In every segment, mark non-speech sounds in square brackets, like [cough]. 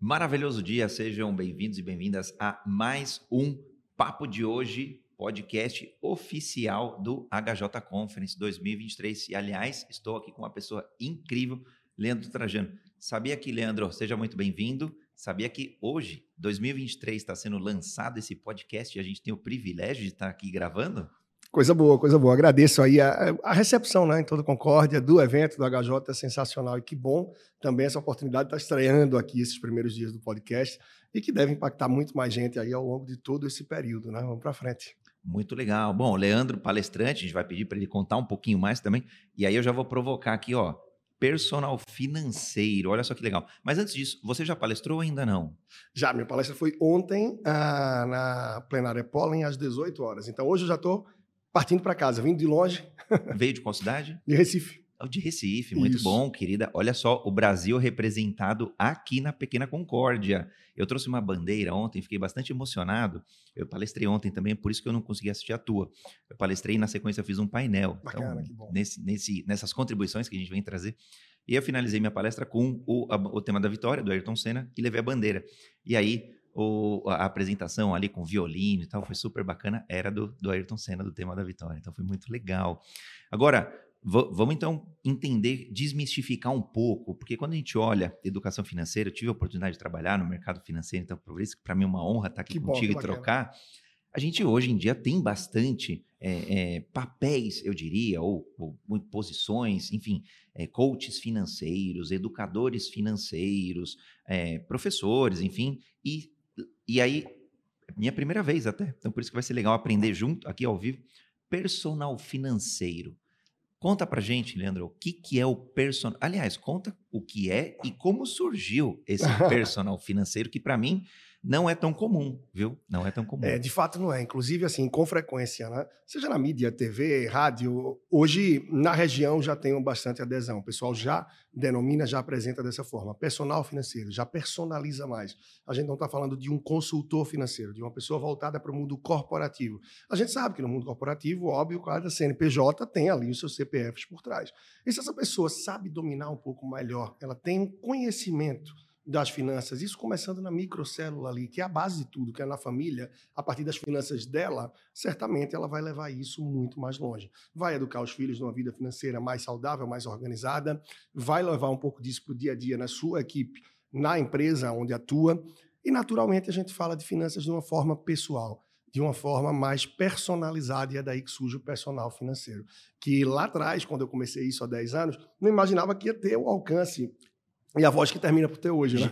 Maravilhoso dia, sejam bem-vindos e bem-vindas a mais um Papo de Hoje, podcast oficial do HJ Conference 2023. E, aliás, estou aqui com uma pessoa incrível, Leandro Trajano. Sabia que, Leandro, seja muito bem-vindo. Sabia que hoje, 2023, está sendo lançado esse podcast e a gente tem o privilégio de estar aqui gravando? Coisa boa, coisa boa. Agradeço aí a, a, recepção, né, em toda Concórdia, do evento do HJ, é sensacional e que bom também essa oportunidade de estar estreando aqui esses primeiros dias do podcast e que deve impactar muito mais gente aí ao longo de todo esse período, né? Vamos para frente. Muito legal. Bom, Leandro, palestrante, a gente vai pedir para ele contar um pouquinho mais também. E aí eu já vou provocar aqui, ó, personal financeiro. Olha só que legal. Mas antes disso, você já palestrou ou ainda não? Já, minha palestra foi ontem ah, na plenária Pollen às 18 horas. Então hoje eu já estou partindo para casa, vindo de longe. [laughs] Veio de qual cidade? De Recife. De Recife, muito Isso. bom, querida. Olha só, o Brasil representado aqui na Pequena Concórdia. Eu trouxe uma bandeira ontem, fiquei bastante emocionado. Eu palestrei ontem também, por isso que eu não consegui assistir a tua. Eu palestrei e na sequência fiz um painel. Bacana, então, que bom. Nesse, nesse, nessas contribuições que a gente vem trazer. E eu finalizei minha palestra com o, a, o tema da vitória, do Ayrton Senna, e levei a bandeira. E aí, o, a apresentação ali com violino e tal, foi super bacana, era do, do Ayrton Senna, do tema da vitória. Então foi muito legal. Agora, vamos então entender, desmistificar um pouco, porque quando a gente olha educação financeira, eu tive a oportunidade de trabalhar no mercado financeiro, então por isso que para mim é uma honra estar aqui que contigo bom, e trocar. A gente hoje em dia tem bastante é, é, papéis, eu diria, ou, ou posições, enfim, é, coaches financeiros, educadores financeiros, professores, enfim, e e aí, minha primeira vez até, então por isso que vai ser legal aprender junto, aqui ao vivo, personal financeiro. Conta pra gente, Leandro, o que, que é o personal. Aliás, conta o que é e como surgiu esse [laughs] personal financeiro, que para mim não é tão comum, viu? Não é tão comum. É, de fato não é. Inclusive, assim, com frequência, né? Seja na mídia, TV, rádio, hoje na região já tem bastante adesão. O pessoal já denomina, já apresenta dessa forma. Personal financeiro, já personaliza mais. A gente não está falando de um consultor financeiro, de uma pessoa voltada para o mundo corporativo. A gente sabe que no mundo corporativo, óbvio, cada CNPJ tem ali os seus CPFs por trás. E se essa pessoa sabe dominar um pouco melhor, ela tem um conhecimento das finanças, isso começando na microcélula ali, que é a base de tudo, que é na família, a partir das finanças dela, certamente ela vai levar isso muito mais longe. Vai educar os filhos numa vida financeira mais saudável, mais organizada, vai levar um pouco disso para o dia a dia na sua equipe, na empresa onde atua, e naturalmente a gente fala de finanças de uma forma pessoal de uma forma mais personalizada, e é daí que surge o personal financeiro. Que lá atrás, quando eu comecei isso há 10 anos, não imaginava que ia ter o alcance e a voz que termina por ter hoje, né?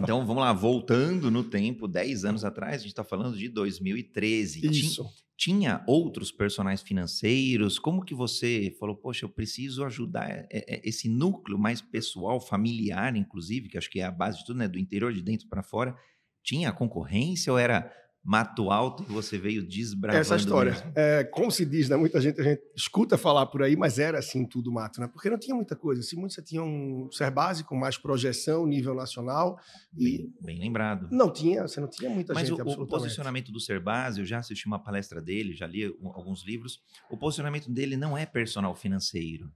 Então, vamos lá, voltando no tempo, 10 anos atrás, a gente está falando de 2013. Isso. Tinha, tinha outros personagens financeiros? Como que você falou, poxa, eu preciso ajudar é, é, esse núcleo mais pessoal, familiar, inclusive, que acho que é a base de tudo, né? Do interior, de dentro para fora. Tinha concorrência ou era mato alto e você veio desbravando. Essa história. É, como se diz, né? Muita gente, a gente escuta falar por aí, mas era assim tudo mato, né? Porque não tinha muita coisa. Se muito você tinha um ser básico, mais projeção, nível nacional. E bem, bem lembrado. Não tinha, você não tinha muita mas gente. Mas o, o, posicionamento do ser base, eu já assisti uma palestra dele, já li alguns livros. O posicionamento dele não é personal financeiro.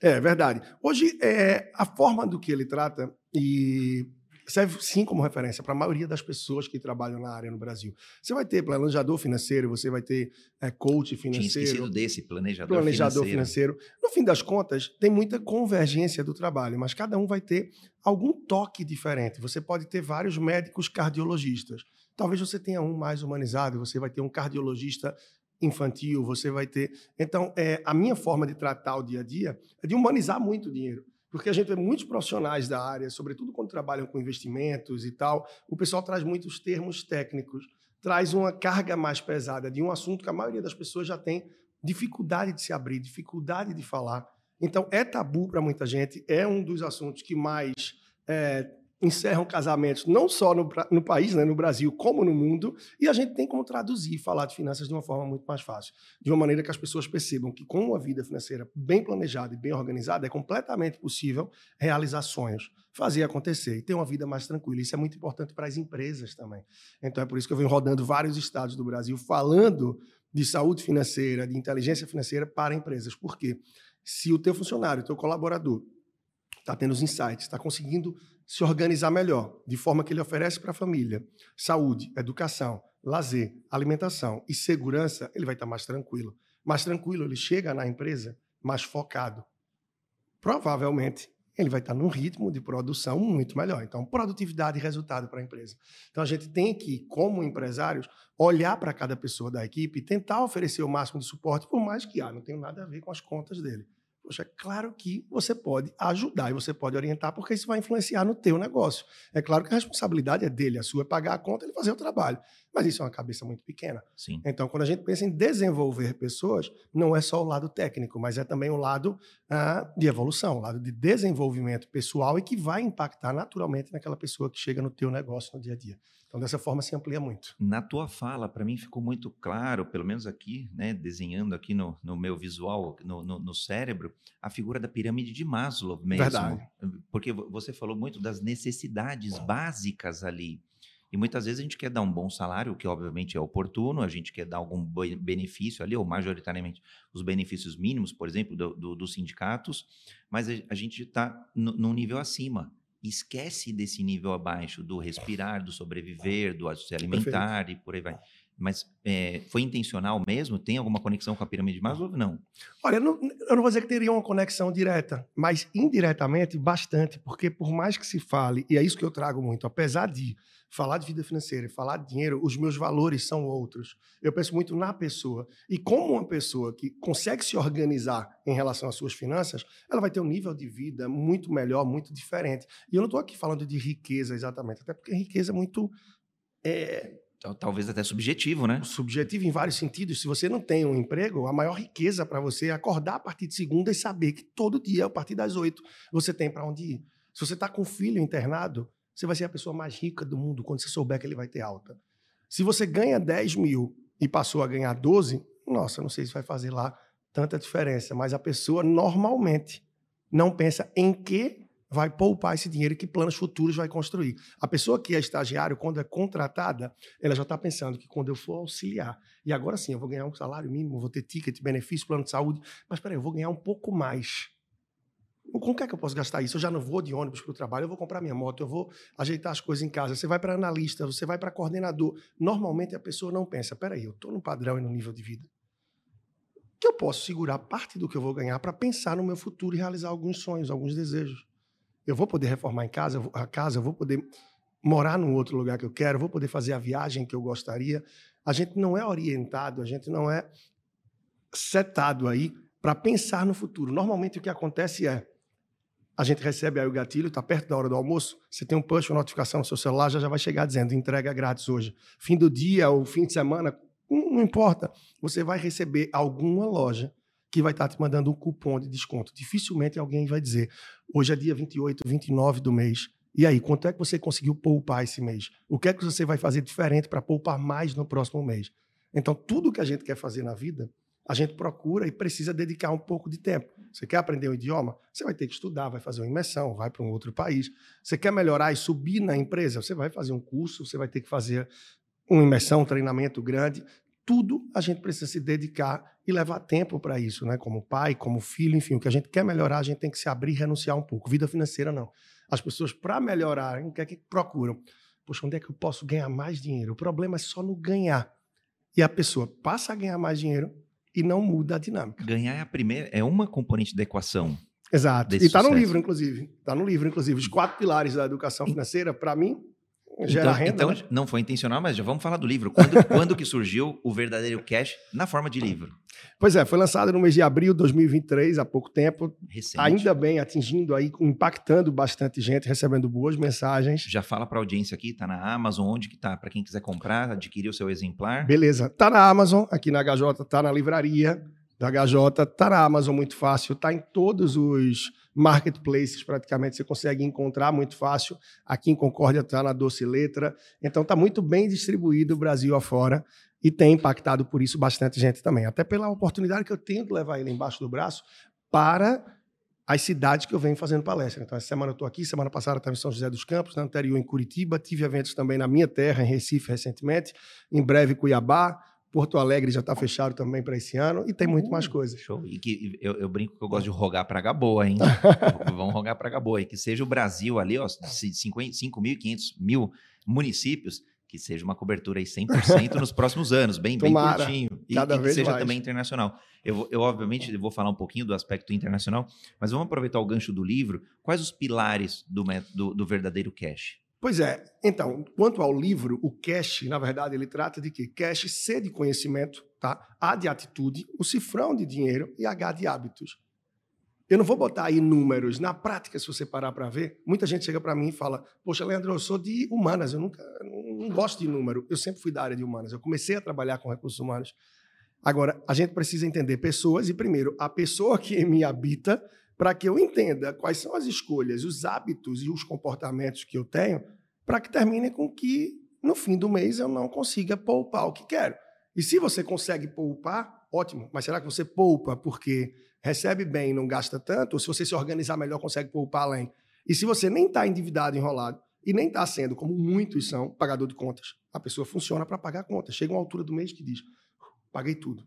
É verdade. Hoje, é, a forma do que ele trata, e serve sim como referência para a maioria das pessoas que trabalham na área no Brasil. Você vai ter planejador financeiro, você vai ter é, coach financeiro. Tinha esquecido desse, planejador, planejador financeiro. financeiro. No fim das contas, tem muita convergência do trabalho, mas cada um vai ter algum toque diferente. Você pode ter vários médicos cardiologistas. Talvez você tenha um mais humanizado, você vai ter um cardiologista infantil, você vai ter. Então, é, a minha forma de tratar o dia a dia é de humanizar muito o dinheiro. Porque a gente vê muitos profissionais da área, sobretudo quando trabalham com investimentos e tal, o pessoal traz muitos termos técnicos, traz uma carga mais pesada de um assunto que a maioria das pessoas já tem dificuldade de se abrir, dificuldade de falar. Então, é tabu para muita gente, é um dos assuntos que mais é, encerram casamentos, não só no, no, país, né, no Brasil, como no mundo, e a gente tem como traduzir e falar de finanças de uma forma muito mais fácil, de uma maneira que as pessoas percebam que com uma vida financeira bem planejada e bem organizada, é completamente possível realizar sonhos, fazer acontecer e ter uma vida mais tranquila. Isso é muito importante para as empresas também. Então é por isso que eu venho rodando vários estados do Brasil falando de saúde financeira, de inteligência financeira para empresas. Por quê? Se o teu funcionário, o teu colaborador, está tendo os insights, está conseguindo se organizar melhor, de forma que ele oferece para a família saúde, educação, lazer, alimentação e segurança, ele vai estar tá mais tranquilo. Mais tranquilo, ele chega na empresa mais focado. Provavelmente ele vai estar num ritmo de produção muito melhor. Então, produtividade e resultado para a empresa. Então, a gente tem que, como empresários, olhar para cada pessoa da equipe e tentar oferecer o máximo de suporte, por mais que ah, não tenha nada a ver com as contas dele. Poxa, é claro que você pode ajudar e você pode orientar, porque isso vai influenciar no teu negócio. É claro que a responsabilidade é dele, a sua é pagar a conta e fazer o trabalho. Mas isso é uma cabeça muito pequena. Sim. Então, quando a gente pensa em desenvolver pessoas, não é só o lado técnico, mas é também o lado ah, de evolução, o lado de desenvolvimento pessoal e que vai impactar naturalmente naquela pessoa que chega no teu negócio no dia a dia. Então, dessa forma, se amplia muito. Na tua fala, para mim ficou muito claro, pelo menos aqui, né, desenhando aqui no, no meu visual, no, no, no, cérebro, a figura da pirâmide de Maslow mesmo. Verdade. Porque você falou muito das necessidades básicas ali. E muitas vezes a gente quer dar um bom salário, que obviamente é oportuno, a gente quer dar algum benefício ali, ou majoritariamente os benefícios mínimos, por exemplo, do, do, dos sindicatos, mas a, a gente está num nível acima. Esquece desse nível abaixo, do respirar, do sobreviver, do se alimentar Perfeito. e por aí vai. Mas é, foi intencional mesmo? Tem alguma conexão com a pirâmide de Maslow? Não. Olha, eu não, eu não vou dizer que teria uma conexão direta, mas indiretamente bastante, porque por mais que se fale, e é isso que eu trago muito, apesar de falar de vida financeira e falar de dinheiro, os meus valores são outros. Eu penso muito na pessoa. E como uma pessoa que consegue se organizar em relação às suas finanças, ela vai ter um nível de vida muito melhor, muito diferente. E eu não estou aqui falando de riqueza exatamente, até porque riqueza é muito. É, Talvez até subjetivo, né? Subjetivo em vários sentidos. Se você não tem um emprego, a maior riqueza para você é acordar a partir de segunda e saber que todo dia, a partir das oito, você tem para onde ir. Se você está com um filho internado, você vai ser a pessoa mais rica do mundo quando você souber que ele vai ter alta. Se você ganha 10 mil e passou a ganhar 12, nossa, não sei se vai fazer lá tanta diferença, mas a pessoa normalmente não pensa em que vai poupar esse dinheiro que planos futuros vai construir. A pessoa que é estagiário, quando é contratada, ela já está pensando que quando eu for auxiliar, e agora sim, eu vou ganhar um salário mínimo, vou ter ticket, benefício, plano de saúde, mas peraí, eu vou ganhar um pouco mais. Com que é que eu posso gastar isso? Eu já não vou de ônibus para o trabalho, eu vou comprar minha moto, eu vou ajeitar as coisas em casa. Você vai para analista, você vai para coordenador. Normalmente a pessoa não pensa, peraí, eu estou no padrão e no nível de vida. Que eu posso segurar parte do que eu vou ganhar para pensar no meu futuro e realizar alguns sonhos, alguns desejos. Eu vou poder reformar em casa, a casa, eu vou poder morar num outro lugar que eu quero, eu vou poder fazer a viagem que eu gostaria. A gente não é orientado, a gente não é setado aí para pensar no futuro. Normalmente o que acontece é a gente recebe aí o gatilho, está perto da hora do almoço, você tem um push, uma notificação no seu celular, já, já vai chegar dizendo entrega grátis hoje. Fim do dia ou fim de semana, não, importa. Você vai receber alguma loja que vai estar tá te mandando um cupom de desconto. Dificilmente alguém vai dizer, hoje é dia 28, 29 do mês. E aí, quanto é que você conseguiu poupar esse mês? O que é que você vai fazer diferente para poupar mais no próximo mês? Então, tudo que a gente quer fazer na vida, a gente procura e precisa dedicar um pouco de tempo. Você quer aprender um idioma? Você vai ter que estudar, vai fazer uma imersão, vai para um outro país. Você quer melhorar e subir na empresa? Você vai fazer um curso, você vai ter que fazer uma imersão, um treinamento grande. Tudo a gente precisa se dedicar e levar tempo para isso, né? Como pai, como filho, enfim, o que a gente quer melhorar, a gente tem que se abrir e renunciar um pouco. Vida financeira, não. As pessoas, para melhorarem, o que é que procuram? Poxa, onde é que eu posso ganhar mais dinheiro? O problema é só no ganhar. E a pessoa passa a ganhar mais dinheiro e não muda a dinâmica. Ganhar é a primeira, é uma componente da equação. Exato. E está no livro, inclusive. Está no livro, inclusive. Os quatro pilares da educação financeira, para mim, gera então, renda. Então, né? não foi intencional, mas já vamos falar do livro. Quando, [laughs] quando que surgiu o verdadeiro cash na forma de livro? Pois é, foi lançado no mês de abril de 2023, há pouco tempo. Recente. Ainda bem, atingindo aí, impactando bastante gente, recebendo boas mensagens. Já fala para a audiência aqui, tá na Amazon, onde que tá? Para quem quiser comprar, adquirir o seu exemplar. Beleza. Tá na Amazon, aqui na HJ, tá na livraria da HJ, tá na Amazon muito fácil, tá em todos os marketplaces praticamente você consegue encontrar muito fácil. Aqui em Concórdia está na Doce Letra. Então está muito bem distribuído o Brasil afora e tem impactado por isso bastante gente também. Até pela oportunidade que eu tenho de levar ele embaixo do braço para as cidades que eu venho fazendo palestra. Então, essa semana eu estou aqui, semana passada estava em São José dos Campos, na anterior em Curitiba, tive eventos também na minha terra, em Recife, recentemente, em breve Cuiabá, Porto Alegre já está fechado também para esse ano e tem muito mais coisas. Show. E que eu, eu brinco que eu gosto de rogar praga boa, hein? [laughs] Vamos rogar praga boa. E que seja o Brasil ali, ó, 5.500 mil municípios, que seja uma cobertura aí 100% nos próximos anos, bem, bem curtinho. E, cada e que vez seja mais. também internacional. Eu, eu, obviamente, vou falar um pouquinho do aspecto internacional, mas vamos aproveitar o gancho do livro. Quais os pilares do, do, do verdadeiro cash? Pois é. Então, quanto ao livro, o cash, na verdade, ele trata de quê? Cash, C de conhecimento, tá? A de atitude, o cifrão de dinheiro e H de hábitos. Eu não vou botar aí números. Na prática, se você parar para ver, muita gente chega para mim e fala: Poxa, Leandro, eu sou de humanas, eu nunca não gosto de número. Eu sempre fui da área de humanas. Eu comecei a trabalhar com recursos humanos. Agora, a gente precisa entender pessoas e, primeiro, a pessoa que me habita, para que eu entenda quais são as escolhas, os hábitos e os comportamentos que eu tenho, para que termine com que, no fim do mês, eu não consiga poupar o que quero. E se você consegue poupar, ótimo. Mas será que você poupa porque recebe bem e não gasta tanto? Ou se você se organizar melhor, consegue poupar além? E se você nem está endividado, enrolado, e nem está sendo, como muitos são, pagador de contas, a pessoa funciona para pagar contas. Chega uma altura do mês que diz: paguei tudo.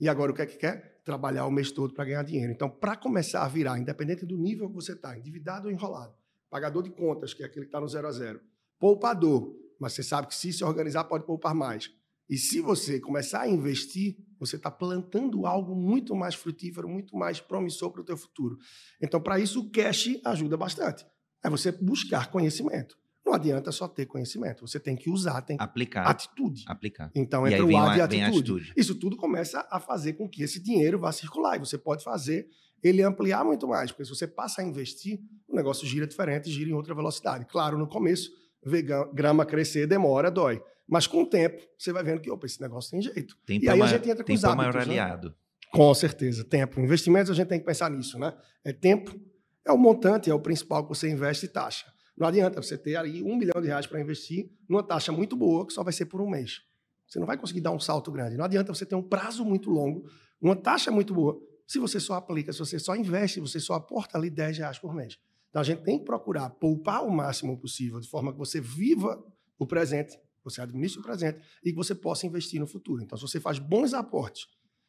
E agora o que é que quer? Trabalhar o mês todo para ganhar dinheiro. Então, para começar a virar, independente do nível que você está, endividado ou enrolado, pagador de contas, que é aquele que está no zero a zero, poupador, mas você sabe que se se organizar pode poupar mais. E se você começar a investir, você está plantando algo muito mais frutífero, muito mais promissor para o teu futuro. Então, para isso, o cash ajuda bastante. É você buscar conhecimento. Não adianta só ter conhecimento, você tem que usar, tem que aplicar, atitude. Aplicar. Então, E entre aí o vem A uma- e a vem a atitude. atitude. Isso tudo começa a fazer com que esse dinheiro vá circular. E você pode fazer ele ampliar muito mais, porque se você passa a investir, o negócio gira diferente, gira em outra velocidade. Claro, no começo, ver grama crescer demora, dói. Mas com o tempo, você vai vendo que, opa, esse negócio tem jeito. Tempo E aí a gente entra com tempo os é o maior hábitos, né? aliado. Com certeza, tempo. Investimentos, a gente tem que pensar nisso, né? É tempo, é o montante, é o principal que você investe e taxa. Não adianta você ter ali um milhão de reais para investir numa taxa muito boa, que só vai ser por um mês. Você não vai conseguir dar um salto grande. Não adianta você ter um prazo muito longo, uma taxa muito boa, se você só aplica, se você só investe, você só aporta ali 10 reais por mês. Então a gente tem que procurar poupar o máximo possível, de forma que você viva o presente, você administre o presente e que você possa investir no futuro. Então, se você faz bons aportes,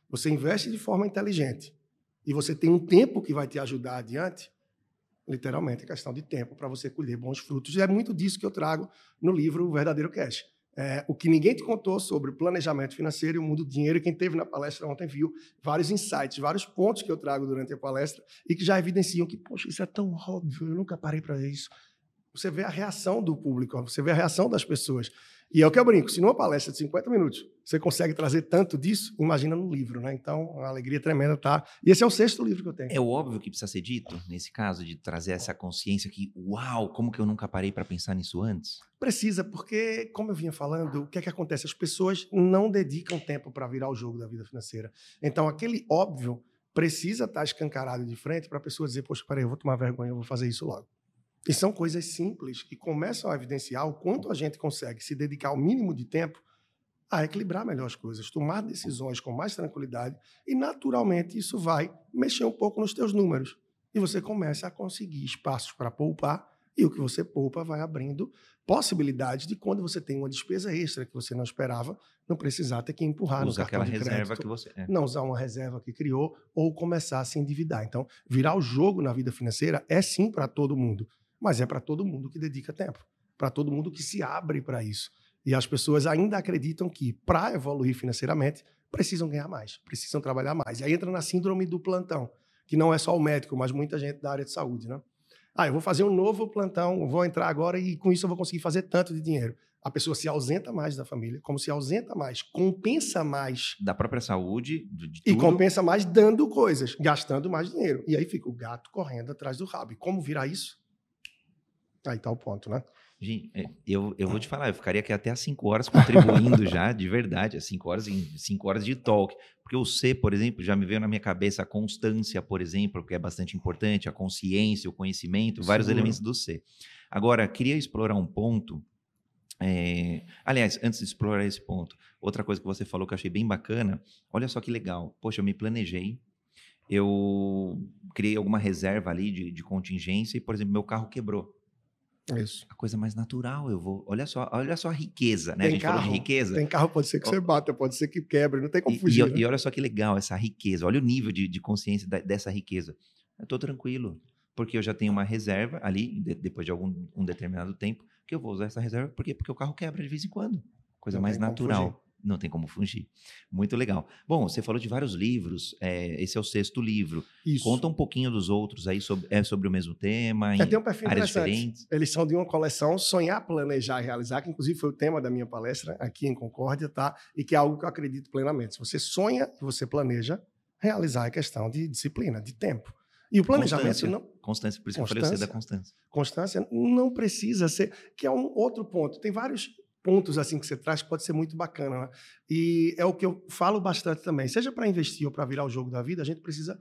você investe de forma inteligente e você tem um tempo que vai te ajudar adiante, literalmente é questão de tempo para você colher bons frutos. E é muito disso que eu trago no livro O Verdadeiro Cash. É, o que ninguém te contou sobre o planejamento financeiro e o mundo do dinheiro, quem teve na palestra ontem viu vários insights, vários pontos que eu trago durante a palestra e que já evidenciam que, poxa, isso é tão óbvio, eu nunca parei para isso. Você vê a reação do público, você vê a reação das pessoas. E é o que eu brinco, se numa palestra de 50 minutos você consegue trazer tanto disso, imagina no livro, né? Então, uma alegria tremenda, tá? E esse é o sexto livro que eu tenho. É óbvio que precisa ser dito, nesse caso, de trazer essa consciência que, uau, como que eu nunca parei para pensar nisso antes? Precisa, porque, como eu vinha falando, o que é que acontece? As pessoas não dedicam tempo para virar o jogo da vida financeira. Então, aquele óbvio precisa estar escancarado de frente para a pessoa dizer, poxa, peraí, eu vou tomar vergonha, eu vou fazer isso logo. E são coisas simples que começam a evidenciar o quanto a gente consegue se dedicar o mínimo de tempo a equilibrar melhor as coisas, tomar decisões com mais tranquilidade e, naturalmente, isso vai mexer um pouco nos teus números. E você começa a conseguir espaços para poupar e o que você poupa vai abrindo possibilidades de quando você tem uma despesa extra que você não esperava, não precisar ter que empurrar Usa no cartão aquela de reserva crédito que você. é. não usar uma reserva que criou ou começar a se endividar. Então, virar o jogo na vida financeira é sim para todo mundo, mas é para todo mundo que dedica tempo, para todo mundo que se abre para isso. E as pessoas ainda acreditam que para evoluir financeiramente precisam ganhar mais, precisam trabalhar mais. E aí entra na síndrome do plantão, que não é só o médico, mas muita gente da área de saúde, né? Ah, eu vou fazer um novo plantão, vou entrar agora e com isso eu vou conseguir fazer tanto de dinheiro. A pessoa se ausenta mais da família, como se ausenta mais, compensa mais Da própria saúde, de, de e tudo. compensa mais dando coisas, gastando mais dinheiro. E aí fica o gato correndo atrás do rabo. E como virar isso? Aí tá o ponto, né? Gente, é, eu, eu vou te falar, eu ficaria aqui até às 5 horas contribuindo já, de verdade, às 5 horas em 5 horas de talk. Porque o C, por exemplo, já me veio na minha cabeça a constância, por exemplo, que é bastante importante, a consciência, o conhecimento, vários Seguro. elementos do C. Agora, queria explorar um ponto. é, Aliás, antes de explorar esse ponto, outra coisa que você falou que eu achei bem bacana, olha só que legal. Poxa, eu me planejei, eu criei alguma reserva ali de, de contingência e, por exemplo, meu carro quebrou. Isso. A coisa mais natural, eu vou. Olha só, olha só a riqueza, né? Tem a gente carro, falou de riqueza. Tem carro, pode ser que você bata, pode ser que quebre, não tem como E, fugir. e, né? e olha só que legal essa riqueza. Olha o nível de, de consciência da- dessa riqueza. Eu tô tranquilo, porque eu já tenho uma reserva ali, de- depois de algum um determinado tempo, que eu vou usar essa reserva. Por quê? Porque o carro quebra de vez em quando. Coisa Não mais natural. Não tem como fugir. Muito legal. Bom, você falou de vários livros. é, esse é o sexto livro. Isso. Conta um pouquinho dos outros aí sobre, é sobre o mesmo tema, em É, tem um perfil áreas diferentes. Eles são de uma coleção Sonhar, Planejar e Realizar, que inclusive foi o tema da minha palestra aqui em Concórdia, tá? E que é algo que eu acredito plenamente. Se você sonha e você planeja, realizar é questão de disciplina, de tempo. E o planejamento Constância. não, Constância, por isso que eu falei você da constância. constância não precisa ser, que é um outro ponto. Tem vários pontos assim que você traz pode ser muito bacana, né? E é o que eu falo bastante também. Seja para investir ou para virar o jogo da vida, a gente precisa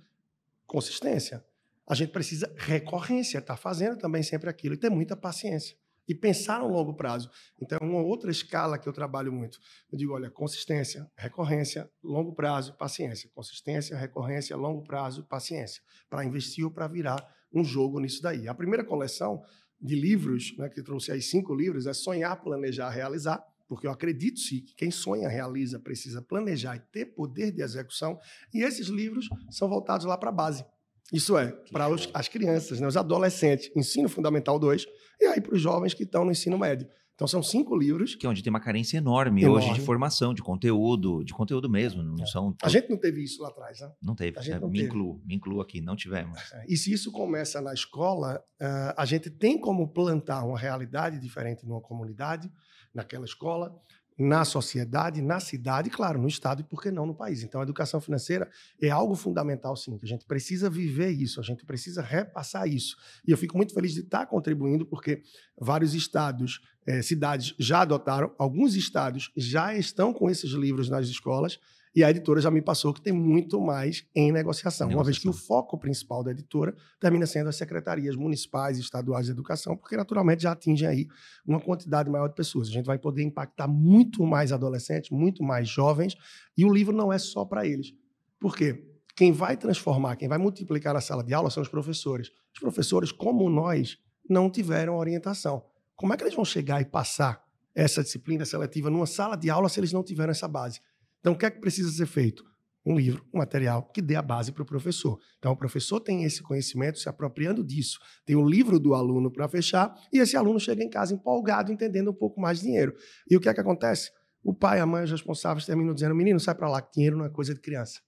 consistência. A gente precisa recorrência, estar fazendo também sempre aquilo e ter muita paciência. E pensar no longo prazo. Então, uma outra escala que eu trabalho muito. Eu digo, olha, consistência, recorrência, longo prazo, paciência. Consistência, recorrência, longo prazo, paciência. Para investir ou para virar um jogo nisso daí. A primeira coleção de livros, né, que trouxe aí cinco livros, é Sonhar, Planejar, Realizar, porque eu acredito sim que quem sonha, realiza, precisa planejar e ter poder de execução. E esses livros são voltados lá para a base. Isso é, para as crianças, né, os adolescentes, ensino fundamental 2, e aí para os jovens que estão no ensino médio. Então são cinco livros. Que é onde tem uma carência enorme, Enorme. hoje de formação, de conteúdo, de conteúdo mesmo. Não são. A gente não teve isso lá atrás, né? Não teve. a gente né? não me teve. incluo, me incluo aqui, não tivemos. E se isso começa na escola, ah, a gente tem como plantar uma realidade diferente numa comunidade, naquela escola, na sociedade, na cidade, claro, no estado e por que não no país. Então, a educação financeira é algo fundamental, sim, a gente precisa viver isso, a gente precisa repassar isso. E eu fico muito feliz de estar contribuindo, porque vários estados, eh, cidades já adotaram, alguns estados já estão com esses livros nas escolas. E a editora já me passou que tem muito mais em negociação, uma vez que o Negociação. foco principal da editora termina sendo as secretarias municipais e estaduais de educação, porque naturalmente já atingem aí uma quantidade maior de pessoas. A gente vai poder impactar muito mais adolescentes, muito mais jovens, e o livro não é só para eles. Por quê? Quem vai transformar, quem vai multiplicar a sala de aula são os professores. Os professores, como nós, não tiveram orientação. Como é que eles vão chegar e passar essa disciplina seletiva numa sala de aula se eles não tiveram essa base? Então, o que é que precisa ser feito? Um livro, um material que dê a base para o professor. Então, o professor tem esse conhecimento, se apropriando disso. Tem o livro do aluno para fechar, e esse aluno chega em casa empolgado, entendendo um pouco mais de dinheiro. E o que é que acontece? O pai, a mãe, os responsáveis terminam dizendo: menino, sai para lá, que dinheiro não é coisa de criança.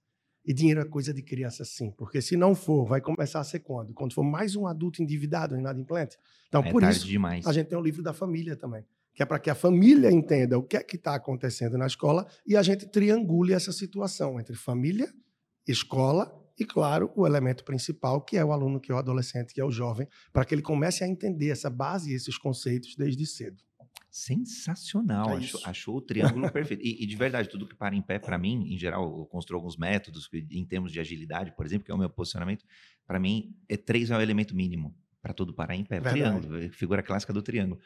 E dinheiro é coisa de criança, sim. Porque se não for, vai começar a ser quando? Quando for mais um adulto endividado, inadimplente. Então, é por isso, demais. a gente tem o livro da família também, que é para que a família entenda o que é que está acontecendo na escola e a gente triangule essa situação entre família, escola e, claro, o elemento principal, que é o aluno, que é o adolescente, que é o jovem, para que ele comece a entender essa base e esses conceitos desde cedo. Sensacional, É achou, achou o triângulo [laughs] perfeito. E, e de verdade, tudo que para em pé, para mim, em geral, eu construo alguns métodos que, em termos de agilidade, por exemplo, que é o meu posicionamento. Para mim, é três é o elemento mínimo para tudo parar em pé. Verdade. Triângulo, é figura clássica do triângulo.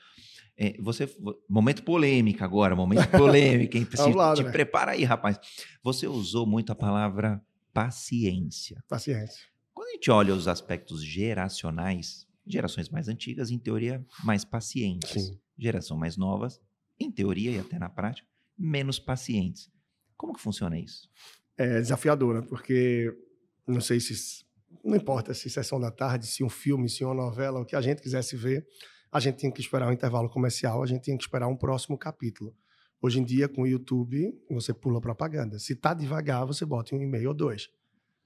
É, você, vo- momento polêmica agora, momento polêmica. hein? [laughs] Se- lá, te André. prepara aí, rapaz. Você usou muito a palavra paciência. Paciência. Quando a gente olha os aspectos geracionais, gerações mais antigas, em teoria, mais pacientes Sim. geração mais novas, em teoria e até na prática, menos pacientes. Como que funciona isso? É desafiadora, porque não sei se. Não importa se sessão da tarde, se um filme, se uma novela, o que a gente quisesse ver, a gente tinha que esperar um intervalo comercial, a gente tinha que esperar um próximo capítulo. Hoje em dia, com o YouTube, você pula propaganda. Se tá devagar, você bota um e-mail ou dois.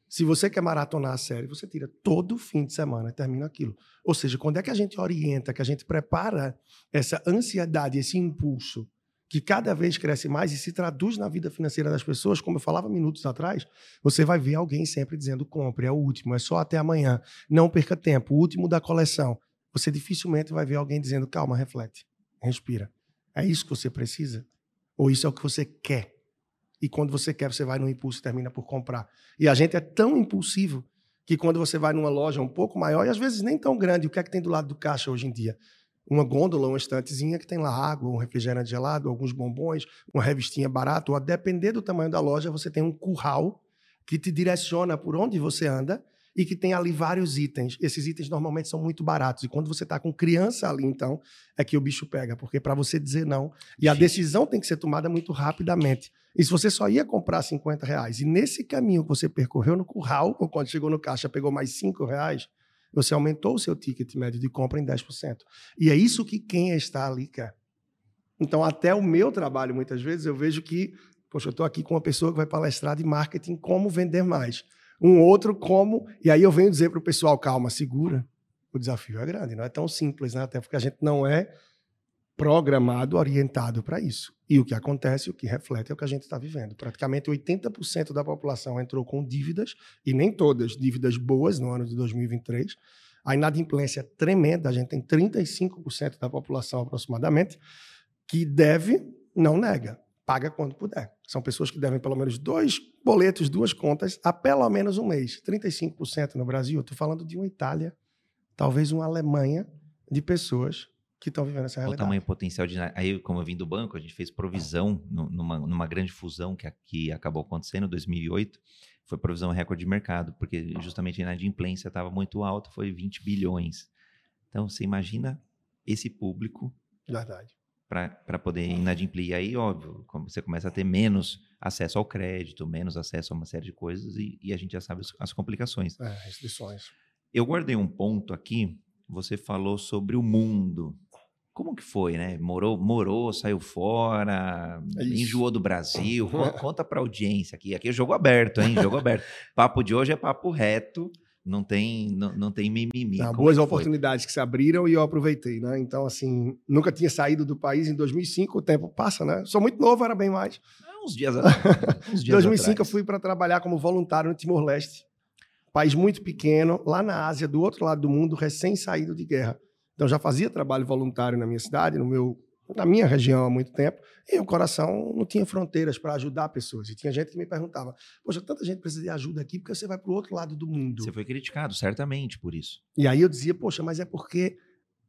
Se você quer maratonar a série, você tira todo fim de semana e termina aquilo. Ou seja, quando é que a gente orienta, que a gente prepara essa ansiedade, esse impulso, que cada vez cresce mais e se traduz na vida financeira das pessoas, como eu falava minutos atrás, você vai ver alguém sempre dizendo: compre, é o último, é só até amanhã, não perca tempo, o último da coleção. Você dificilmente vai ver alguém dizendo: calma, reflete, respira. É isso que você precisa? Ou isso é o que você quer? E quando você quer, você vai no impulso e termina por comprar. E a gente é tão impulsivo que quando você vai numa loja um pouco maior, e às vezes nem tão grande, o que é que tem do lado do caixa hoje em dia? Uma gôndola, uma estantezinha que tem lá água, um refrigerante gelado, alguns bombons, uma revistinha barata, ou a depender do tamanho da loja, você tem um curral que te direciona por onde você anda e que tem ali vários itens. Esses itens normalmente são muito baratos. E quando você está com criança ali, então, é que o bicho pega. Porque para você dizer não. E a decisão tem que ser tomada muito rapidamente. E se você só ia comprar 50 reais, e nesse caminho que você percorreu no curral, ou quando chegou no caixa pegou mais 5 reais, você aumentou o seu ticket médio de compra em 10%. E é isso que quem está ali quer. Então, até o meu trabalho, muitas vezes, eu vejo que, poxa, eu estou aqui com uma pessoa que vai palestrar de marketing como vender mais. Um outro como. E aí eu venho dizer para o pessoal, calma, segura. O desafio é grande, não é tão simples, né? Até porque a gente não é programado, orientado para isso. E o que acontece, o que reflete é o que a gente está vivendo. Praticamente 80% da população entrou com dívidas, e nem todas dívidas boas no ano de 2023. A inadimplência é tremenda, a gente tem 35% da população aproximadamente que deve, não nega, paga quando puder. São pessoas que devem pelo menos dois boletos, duas contas, há pelo menos um mês. 35% no Brasil. Estou falando de uma Itália, talvez uma Alemanha, de pessoas que estão vivendo essa realidade. O tamanho potencial de. Aí, como eu vim do banco, a gente fez provisão numa, numa grande fusão que aqui acabou acontecendo em 2008. Foi provisão recorde de mercado, porque justamente a inadimplência estava muito alta, foi 20 bilhões. Então, você imagina esse público. Verdade. Para poder inadimplir. E aí, óbvio, você começa a ter menos acesso ao crédito, menos acesso a uma série de coisas, e, e a gente já sabe as, as complicações. É, restrições. Eu guardei um ponto aqui. Você falou sobre o mundo. Como que foi, né? Morou, morou, saiu fora, é enjoou do Brasil. [laughs] Conta para a audiência aqui. Aqui é jogo aberto, hein? Jogo aberto. [laughs] Papo de hoje é papo reto. Não tem, não, não tem mimimi. Não, boas é oportunidades que se abriram e eu aproveitei, né? Então, assim, nunca tinha saído do país em 2005. O tempo passa, né? Sou muito novo, era bem mais. Ah, uns dias atrás. [laughs] Em 2005 atrás. eu fui para trabalhar como voluntário no Timor-Leste. País muito pequeno, lá na Ásia, do outro lado do mundo, recém saído de guerra. Então já fazia trabalho voluntário na minha cidade, no meu, na minha região há muito tempo, e o coração não tinha fronteiras para ajudar pessoas. E tinha gente que me perguntava: Poxa, tanta gente precisa de ajuda aqui, porque você vai para o outro lado do mundo. Você foi criticado, certamente, por isso. E aí eu dizia: Poxa, mas é porque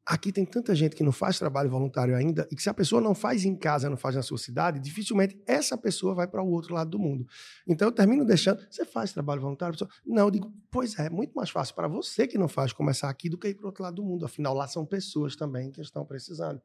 aqui tem tanta gente que não faz trabalho voluntário ainda e que se a pessoa não faz em casa, não faz na sua cidade, dificilmente essa pessoa vai para o outro lado do mundo. Então eu termino deixando, você faz trabalho voluntário? Pessoa, não, eu digo, pois é, é muito mais fácil para você que não faz começar aqui do que ir para o outro lado do mundo. Afinal, lá são pessoas também que estão precisando.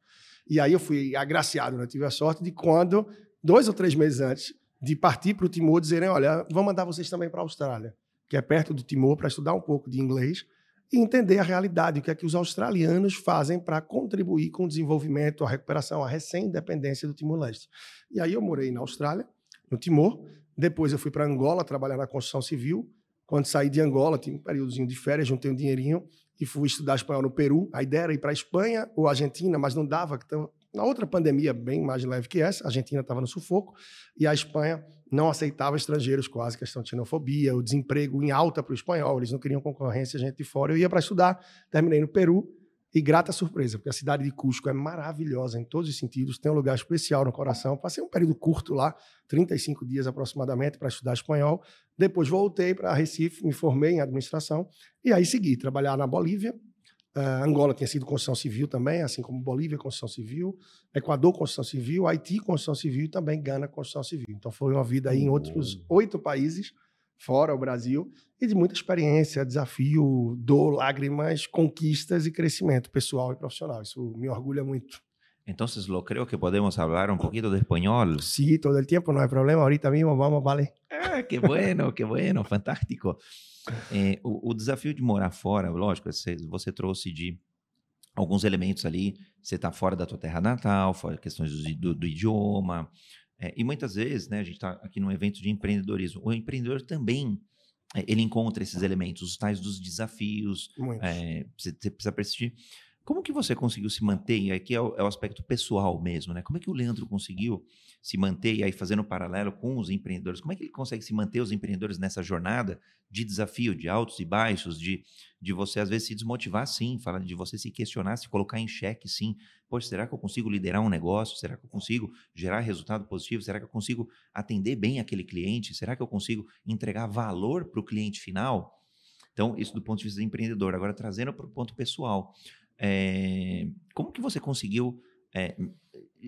E aí eu fui agraciado, né? tive a sorte de quando, dois ou três meses antes de partir para o Timor, dizerem, olha, vamos mandar vocês também para a Austrália, que é perto do Timor, para estudar um pouco de inglês, e entender a realidade, o que é que os australianos fazem para contribuir com o desenvolvimento, a recuperação, a recém-independência do Timor-Leste. E aí eu morei na Austrália, no Timor, depois eu fui para Angola trabalhar na construção civil. Quando saí de Angola, tinha um períodozinho de férias, juntei um dinheirinho e fui estudar espanhol no Peru. A ideia era ir para a Espanha ou Argentina, mas não dava, então na outra pandemia bem mais leve que essa, a Argentina estava no sufoco e a Espanha não aceitava estrangeiros, quase questão de xenofobia, o desemprego em alta para o espanhol, eles não queriam concorrência, gente de fora. Eu ia para estudar, terminei no Peru e grata surpresa, porque a cidade de Cusco é maravilhosa em todos os sentidos, tem um lugar especial no coração. Passei um período curto lá, 35 dias aproximadamente, para estudar espanhol. Depois voltei para Recife, me formei em administração e aí segui trabalhar na Bolívia, Uh, Angola tinha sido construção civil também, assim como Bolívia, construção civil, Equador, construção civil, Haiti, construção civil e também Gana, construção civil. Então foi uma vida aí em outros oito países, fora o Brasil, e de muita experiência, desafio, dor, lágrimas, conquistas e crescimento pessoal e profissional. Isso me orgulha muito. Então, lo creo que podemos hablar un poquito de español. Sí, todo el tiempo, no hay problema. Ahorita mismo vamos, vale. Ah, que bueno, que bueno, fantástico. É, o, o, desafio de morar fora, lógico, você, você trouxe de alguns elementos ali, você está fora da tua terra natal, fora questões do, do, do idioma, é, e muitas vezes, né, a gente está aqui num evento de empreendedorismo, o empreendedor também, é, ele encontra esses elementos, os tais dos desafios, é, você, você precisa persistir. Como que você conseguiu se manter? E aqui é o, é o, aspecto pessoal mesmo, né? Como é que o Leandro conseguiu se manter, e aí fazendo um paralelo com os empreendedores, como é que ele consegue se manter os empreendedores nessa jornada de desafio, de altos e baixos, de, de você às vezes se desmotivar sim, falar de você se questionar, se colocar em xeque sim. Poxa, será que eu consigo liderar um negócio? Será que eu consigo gerar resultado positivo? Será que eu consigo atender bem aquele cliente? Será que eu consigo entregar valor para o cliente final? Então, isso do ponto de vista do empreendedor. Agora, trazendo para o ponto pessoal. É, como que você conseguiu é,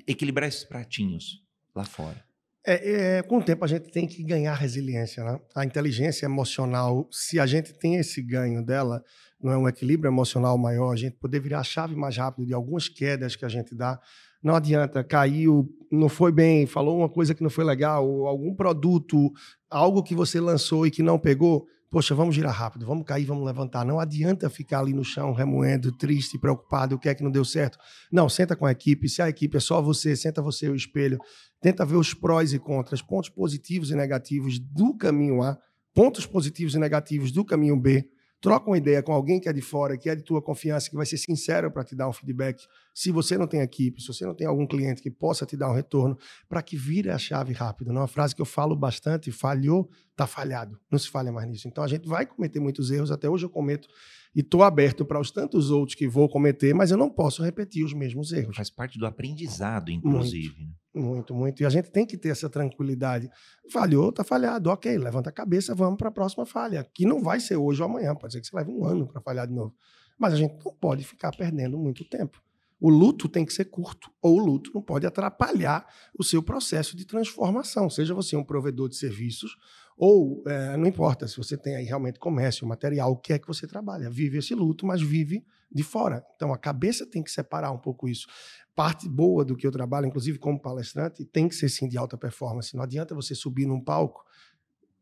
equilibrar esses pratinhos lá fora? É, é, com o tempo a gente tem que ganhar resiliência, né? A inteligência emocional, se a gente tem esse ganho dela, não é um equilíbrio emocional maior, a gente poder virar a chave mais rápido de algumas quedas que a gente dá. Não adianta, caiu, não foi bem, falou uma coisa que não foi legal, algum produto, algo que você lançou e que não pegou, poxa, vamos girar rápido, vamos cair, vamos levantar. Não adianta ficar ali no chão remoendo, triste, preocupado, o que é que não deu certo. Não, senta com a equipe. Se a equipe é só você, senta você o espelho. Tenta ver os prós e contras, pontos positivos e negativos do caminho A, pontos positivos e negativos do caminho B troca uma ideia com alguém que é de fora, que é de tua confiança, que vai ser sincero para te dar um feedback. Se você não tem equipe, se você não tem algum cliente que possa te dar um retorno, para que vire a chave rápido. Não é uma frase que eu falo bastante, falhou, tá falhado. Não se falha mais nisso. Então a gente vai cometer muitos erros, até hoje eu cometo e estou aberto para os tantos outros que vou cometer, mas eu não posso repetir os mesmos erros. Faz parte do aprendizado, inclusive. Muito. Muito, muito. E a gente tem que ter essa tranquilidade. Falhou, tá falhado. Ok, levanta a cabeça, vamos para a próxima falha. Que não vai ser hoje ou amanhã. Pode ser que você leve um ano para falhar de novo. Mas a gente não pode ficar perdendo muito tempo. O luto tem que ser curto, ou o luto não pode atrapalhar o seu processo de transformação. Seja você um provedor de serviços, ou é, não importa se você tem aí realmente comércio, material, o que é que você trabalha. Vive esse luto, mas vive de fora. Então a cabeça tem que separar um pouco isso parte boa do que eu trabalho, inclusive como palestrante, tem que ser sim de alta performance. Não adianta você subir num palco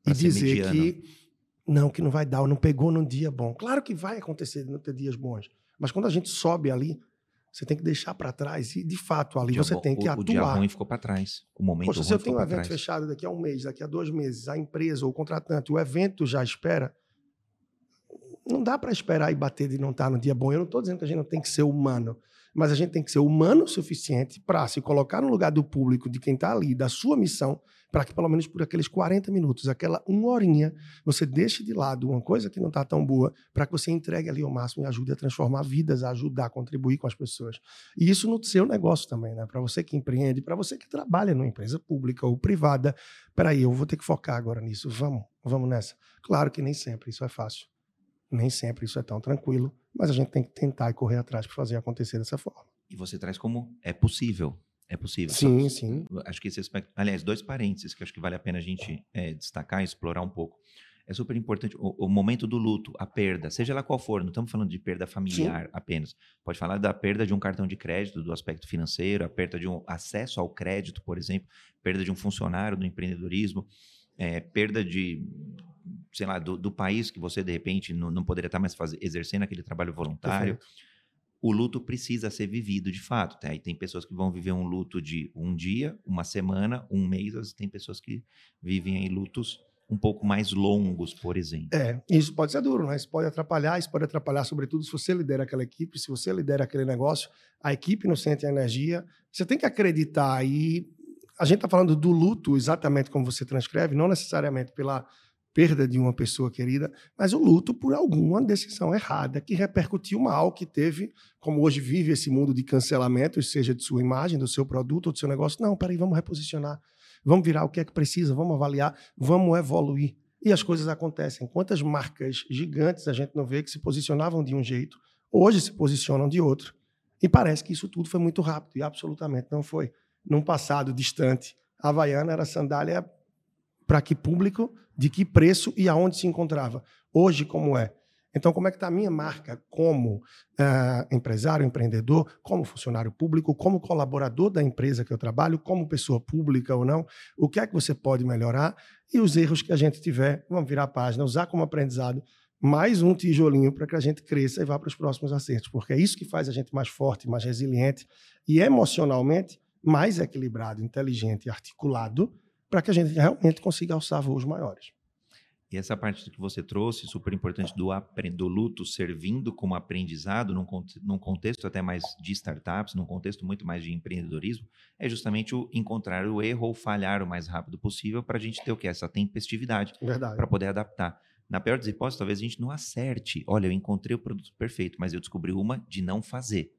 e dizer mediano. que não, que não vai dar, ou não pegou num dia bom. Claro que vai acontecer não ter dias bons, mas quando a gente sobe ali, você tem que deixar para trás e de fato ali você bom, tem que o, atuar. O dia ruim ficou para trás. O momento Poxa, se eu tenho um evento trás. fechado daqui a um mês, daqui a dois meses, a empresa ou o contratante, o evento já espera. Não dá para esperar e bater de não estar tá no dia bom. Eu não estou dizendo que a gente não tem que ser humano mas a gente tem que ser humano o suficiente para se colocar no lugar do público, de quem está ali, da sua missão, para que pelo menos por aqueles 40 minutos, aquela uma horinha, você deixe de lado uma coisa que não está tão boa, para que você entregue ali o máximo e ajude a transformar vidas, a ajudar, a contribuir com as pessoas. E isso no seu negócio também, né? Para você que empreende, para você que trabalha numa empresa pública ou privada. Peraí, eu vou ter que focar agora nisso. Vamos, vamos nessa. Claro que nem sempre isso é fácil. Nem sempre isso é tão tranquilo, mas a gente tem que tentar e correr atrás para fazer acontecer dessa forma. E você traz como é possível. É possível. Sim, então, sim. Acho que esse aspecto. Aliás, dois parênteses que acho que vale a pena a gente é, destacar e explorar um pouco. É super importante o, o, momento do luto, a perda, seja lá qual for, não estamos falando de perda familiar sim. apenas. Pode falar da perda de um cartão de crédito, do aspecto financeiro, a perda de um acesso ao crédito, por exemplo, perda de um funcionário do empreendedorismo, é, perda de sei lá, do, do, país que você de repente não, não poderia estar mais faz, exercendo aquele trabalho voluntário. Perfeito. O luto precisa ser vivido de fato. Tá? E tem pessoas que vão viver um luto de um dia, uma semana, um mês. Tem pessoas que vivem em lutos um pouco mais longos, por exemplo. É, isso pode ser duro, né? Isso pode atrapalhar, isso pode atrapalhar, sobretudo, se você lidera aquela equipe, se você lidera aquele negócio, a equipe não sente a energia. Você tem que acreditar. E a gente está falando do luto exatamente como você transcreve, não necessariamente pela perda de uma pessoa querida, mas o luto por alguma decisão errada que repercutiu mal, que teve, como hoje vive esse mundo de cancelamento, seja de sua imagem, do seu produto ou do seu negócio. Não, peraí, vamos reposicionar, vamos virar o que é que precisa, vamos avaliar, vamos evoluir. E as coisas acontecem. Quantas marcas gigantes a gente não vê que se posicionavam de um jeito, hoje se posicionam de outro. E parece que isso tudo foi muito rápido, e absolutamente não foi. Num passado distante, a Havaiana era sandália para que público, de que preço e aonde se encontrava. Hoje, como é? Então, como é que está a minha marca como uh, empresário, empreendedor, como funcionário público, como colaborador da empresa que eu trabalho, como pessoa pública ou não? O que é que você pode melhorar? E os erros que a gente tiver, vamos virar a página, usar como aprendizado mais um tijolinho para que a gente cresça e vá para os próximos acertos, porque é isso que faz a gente mais forte, mais resiliente e emocionalmente mais equilibrado, inteligente e articulado para que a gente realmente consiga alçar voos maiores. E essa parte que você trouxe, super importante, do, do luto servindo como aprendizado num, num contexto até mais de startups, num contexto muito mais de empreendedorismo, é justamente o encontrar o erro ou falhar o mais rápido possível para a gente ter o que? Essa tempestividade para poder adaptar. Na pior das hipóteses, talvez a gente não acerte. Olha, eu encontrei o produto perfeito, mas eu descobri uma de não fazer.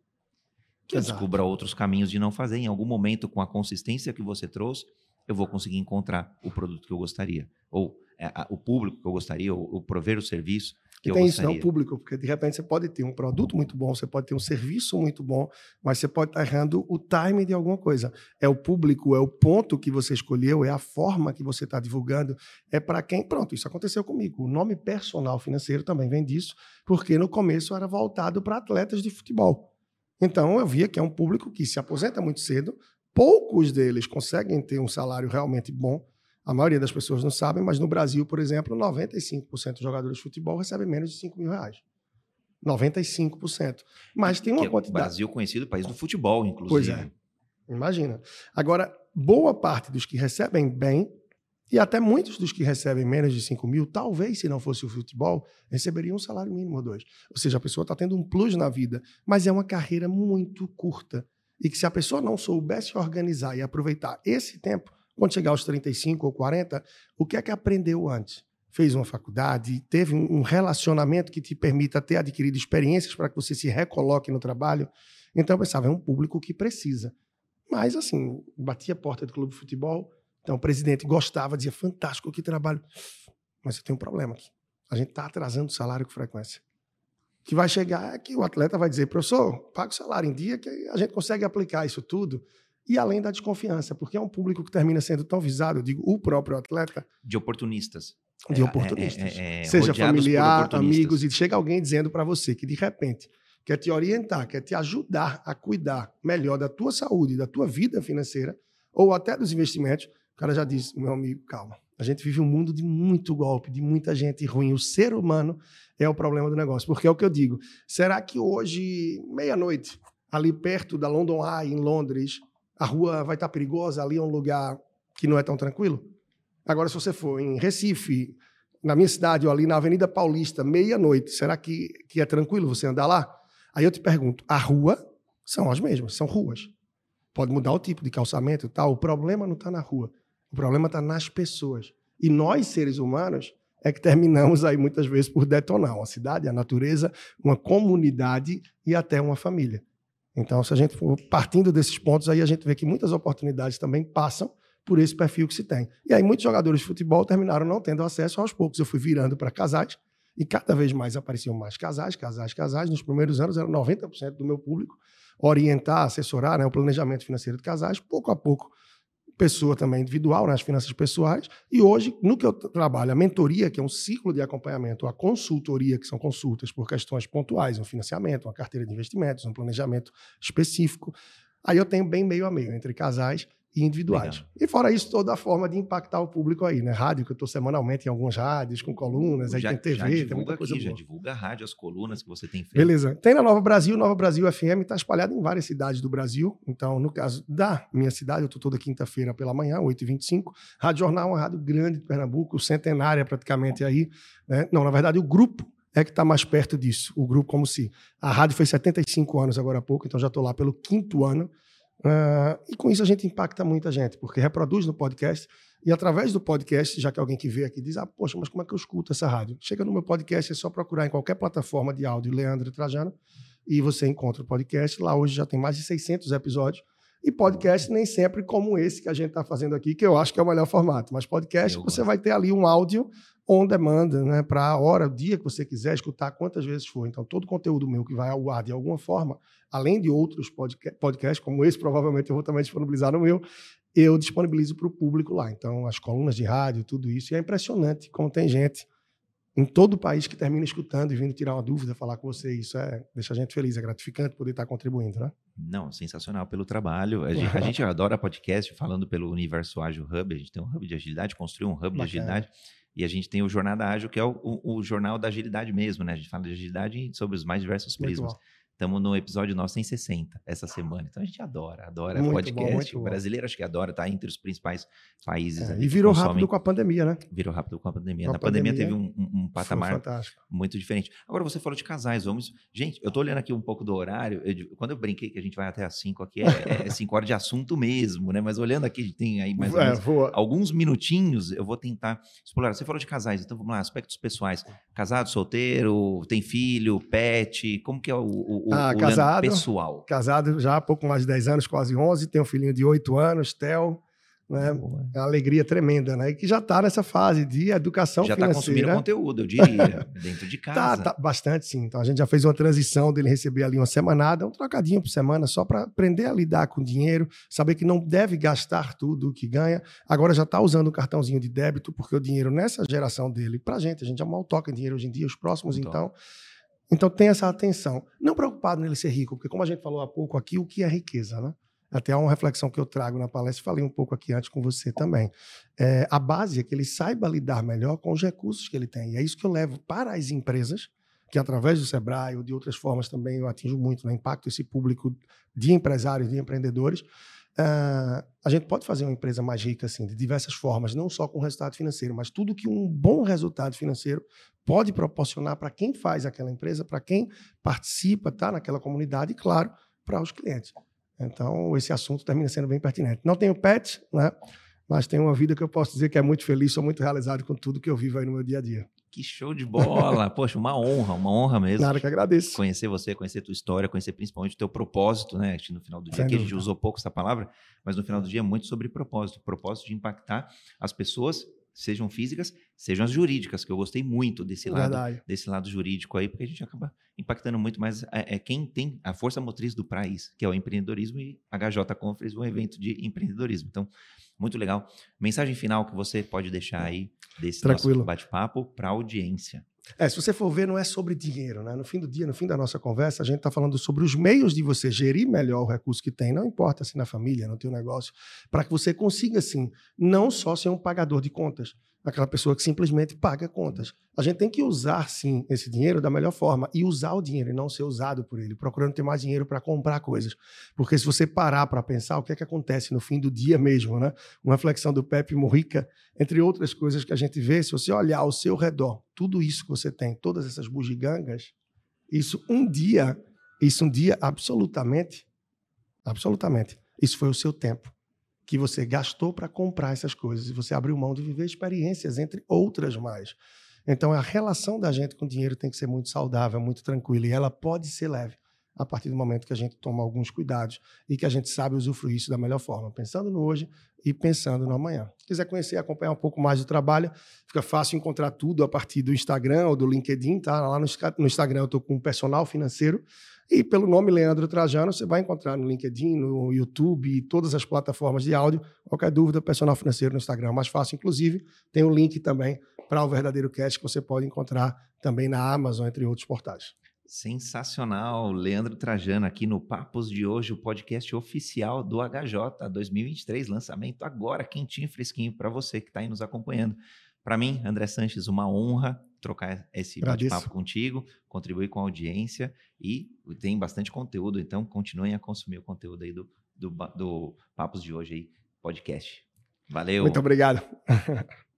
Que eu descubra outros caminhos de não fazer. Em algum momento, com a consistência que você trouxe, eu vou conseguir encontrar o produto que eu gostaria. Ou é, a, o público que eu gostaria, ou, ou prover o serviço. Que tem isso, não, público, porque de repente você pode ter um produto muito bom, você pode ter um serviço muito bom, mas você pode estar errando o time de alguma coisa. É o público, é o ponto que você escolheu, é a forma que você está divulgando, é para quem. Pronto, isso aconteceu comigo. O nome personal financeiro também vem disso, porque no começo era voltado para atletas de futebol. Então eu via que é um público que se aposenta muito cedo, poucos deles conseguem ter um salário realmente bom a maioria das pessoas não sabem, mas no Brasil, por exemplo, 95% dos jogadores de futebol recebem menos de 5 mil reais. 95%. Mas tem uma é quantidade. O Brasil conhecido país do futebol, inclusive. Pois é. Imagina. Agora, boa parte dos que recebem bem, e até muitos dos que recebem menos de 5 mil, talvez, se não fosse o futebol, receberiam um salário mínimo ou dois. Ou seja, a pessoa está tendo um plus na vida, mas é uma carreira muito curta. E que se a pessoa não soubesse organizar e aproveitar esse tempo, quando chegar aos 35 ou 40, o que é que aprendeu antes? Fez uma faculdade, teve um relacionamento que te permita ter adquirido experiências para que você se recoloque no trabalho. Então eu pensava, é um público que precisa. Mas, assim, batia a porta do clube de futebol. Então o presidente gostava, dizia, fantástico, que trabalho. Mas eu tenho um problema aqui. A gente está atrasando o salário com frequência. O que vai chegar é que o atleta vai dizer, professor, paga o salário em dia, que a gente consegue aplicar isso tudo e além da desconfiança, porque é um público que termina sendo tão visado, eu digo, o próprio atleta. De oportunistas. De é, oportunistas. É, é, é Seja familiar, amigos, e chega alguém dizendo para você que de repente quer te orientar, quer te ajudar a cuidar melhor da tua saúde, da tua vida financeira, ou até dos investimentos, cara já diz, meu amigo, calma. A gente vive um mundo de muito golpe, de muita gente ruim. O ser humano é o problema do negócio. Porque é o que eu digo. Será que hoje, meia-noite, ali perto da London Eye, em Londres, a rua vai estar perigosa, ali é um lugar que não é tão tranquilo. Agora, se você for em Recife, na minha cidade, ou ali na Avenida Paulista, meia-noite, será que, que é tranquilo você andar lá? Aí eu te pergunto, a rua são as mesmas, são ruas. Pode mudar o tipo de calçamento e tal. O problema não está na rua. O problema está nas pessoas. E nós, seres humanos, é que terminamos aí muitas vezes por detonar uma cidade, a natureza, uma comunidade e até uma família. Então, se a gente for partindo desses pontos, aí a gente vê que muitas oportunidades também passam por esse perfil que se tem. E aí muitos jogadores de futebol terminaram não tendo acesso aos poucos. Eu fui virando para casais e cada vez mais apareciam mais casais, casais, casais. Nos primeiros anos era 90% do meu público orientar, assessorar né, o planejamento financeiro de casais. Pouco a pouco pessoa também individual, nas né, finanças pessoais. E hoje, no que eu trabalho, a mentoria, que é um ciclo de acompanhamento, a consultoria, que são consultas por questões pontuais, um financiamento, uma carteira de investimentos, um planejamento específico. Aí eu tenho bem meio a meio entre casais e individuais. Legal. E fora isso, toda a forma de impactar o público aí, né? Rádio, que eu estou semanalmente em algumas rádios, com colunas, aí já, tem TV, tem muita coisa aqui, boa. Já divulga a rádio, as colunas que você tem feito. Beleza. Tem na Nova Brasil, Nova Brasil FM está espalhada em várias cidades do Brasil. Então, no caso da minha cidade, eu estou toda quinta-feira pela manhã, 8h25. Rádio Jornal é uma rádio grande de Pernambuco, centenária praticamente aí. Né? Não, na verdade, o grupo é que está mais perto disso. O grupo, como se. A rádio fez 75 anos agora há pouco, então já estou lá pelo quinto ano. Uh, e com isso a gente impacta muita gente, porque reproduz no podcast e através do podcast, já que alguém que vê aqui diz, ah, poxa, mas como é que eu escuto essa rádio? Chega no meu podcast, é só procurar em qualquer plataforma de áudio Leandro Trajano e você encontra o podcast. Lá hoje já tem mais de 600 episódios. E podcast nem sempre como esse que a gente está fazendo aqui, que eu acho que é o melhor formato. Mas podcast eu você gosto. vai ter ali um áudio on demand, né, para a hora, o dia que você quiser escutar, quantas vezes for. Então, todo conteúdo meu que vai ao ar de alguma forma, além de outros podcasts, como esse, provavelmente eu vou também disponibilizar no meu, eu disponibilizo para o público lá. Então, as colunas de rádio, tudo isso. E é impressionante como tem gente em todo o país que termina escutando e vindo tirar uma dúvida, falar com você. Isso é, deixa a gente feliz, é gratificante poder estar contribuindo, né? Não, sensacional pelo trabalho. A gente, a [laughs] gente adora podcast falando pelo Universo Ágil Hub. A gente tem um hub de agilidade, construiu um hub Bacana. de agilidade. E a gente tem o Jornada Ágil, que é o, o, o, jornal da agilidade mesmo, né? A gente fala de agilidade sobre os mais diversos prismas. Estamos no episódio nosso em 60 essa semana. Então a gente adora, adora muito podcast. Bom, o brasileiro acho que adora, tá entre os principais países. É, e virou rápido com a pandemia, né? Virou rápido com a pandemia. Com Na a pandemia, pandemia, teve um, um, patamar muito diferente. Agora você falou de casais, vamos. Gente, eu tô olhando aqui um pouco do horário. Eu, quando eu brinquei que a gente vai até às 5 aqui, é 5 é horas de assunto mesmo, né? Mas olhando aqui, tem aí mais é, alguns minutinhos, eu vou tentar explorar. Você falou de casais, então vamos lá, aspectos pessoais. Casado, solteiro, tem filho, pet, como que é o, o ah, casado, pessoal? Casado já há pouco mais de 10 anos, quase 11. Tenho um filhinho de 8 anos, Theo. né? É uma alegria tremenda, né? E que já está nessa fase de educação já financeira. Já está consumindo conteúdo, eu diria, [laughs] dentro de tá, casa. Tá, tá, bastante, sim. Então a gente já fez uma transição dele receber ali uma semanada, um trocadinho por semana, só para aprender a lidar com dinheiro, saber que não deve gastar tudo o que ganha. Agora já está usando o cartãozinho de débito, porque o dinheiro nessa geração dele, para gente, a gente já mal toca em dinheiro hoje em dia, os próximos, não então. Então tem essa atenção. Não preocupado nele ser rico, porque como a gente falou há pouco aqui, o que é riqueza, né? Até uma reflexão que eu trago na palestra, falei um pouco aqui antes com você também. É, a base é que ele saiba lidar melhor com os recursos que ele tem. E é isso que eu levo para as empresas, que através do Sebrae ou de outras formas também eu atinjo muito, né? impacto esse público de empresários, de empreendedores. Uh, a gente pode fazer uma empresa mais rica assim, de diversas formas, não só com resultado financeiro, mas tudo que um bom resultado financeiro pode proporcionar para quem faz aquela empresa, para quem participa, tá naquela comunidade e, claro, para os clientes. Então, esse assunto termina sendo bem pertinente. Não tenho pet, né? mas tenho uma vida que eu posso dizer que é muito feliz, sou muito realizado com tudo que eu vivo aí no meu dia a dia. Que show de bola! [laughs] Poxa, uma honra, uma honra mesmo. Nada que agradeço. Conhecer você, conhecer tua história, conhecer principalmente o teu propósito, né? No final do dia, que a gente usou pouco essa palavra, mas no final do dia é muito sobre propósito. Propósito de impactar as pessoas sejam físicas, sejam as jurídicas, que eu gostei muito desse lado, desse lado jurídico aí, porque a gente acaba impactando muito mais é, é quem tem a força motriz do país, que é o empreendedorismo, e a HJ Conference, um evento de empreendedorismo. Então, muito legal. Mensagem final que você pode deixar aí desse Tranquilo. bate-papo para a audiência. É, se você for ver, não é sobre dinheiro, né? No fim do dia, no fim da nossa conversa, a gente está falando sobre os meios de você gerir melhor o recurso que tem, não importa se na família, no teu negócio, para que você consiga, assim, não só ser um pagador de contas, aquela pessoa que simplesmente paga contas. A gente tem que usar, sim, esse dinheiro da melhor forma e usar o dinheiro e não ser usado por ele, procurando ter mais dinheiro para comprar coisas. Porque se você parar para pensar o que é que acontece no fim do dia mesmo, né? Uma reflexão do Pepe Morrica, entre outras coisas que a gente vê, se você olhar ao seu redor, tudo isso que você tem, todas essas bugigangas, isso um dia, isso um dia absolutamente, absolutamente, isso foi o seu tempo que você gastou para comprar essas coisas e você abriu mão de viver experiências, entre outras mais. Então, a relação da gente com o dinheiro tem que ser muito saudável, muito tranquila e ela pode ser leve a partir do momento que a gente toma alguns cuidados e que a gente sabe usufruir isso da melhor forma, pensando no hoje e pensando no amanhã. Se quiser conhecer e acompanhar um pouco mais do trabalho, fica fácil encontrar tudo a partir do Instagram ou do LinkedIn, tá? Lá no, Instagram eu estou com um personal financeiro e pelo nome Leandro Trajano, você vai encontrar no LinkedIn, no YouTube e todas as plataformas de áudio. Qualquer dúvida, personal financeiro no Instagram é mais fácil. Inclusive, tem um link também para o Verdadeiro Cast que você pode encontrar também na Amazon, entre outros portais. Sensacional, Leandro Trajano aqui no Papos de hoje, o podcast oficial do HJ 2023, lançamento agora, quentinho, fresquinho para você que está aí nos acompanhando. Para mim, André Sanches, uma honra trocar esse bate-papo contigo, contribuir com a audiência e tem bastante conteúdo, então continuem a consumir o conteúdo aí do, do, do Papos de hoje aí, podcast. Valeu. Muito obrigado. [laughs]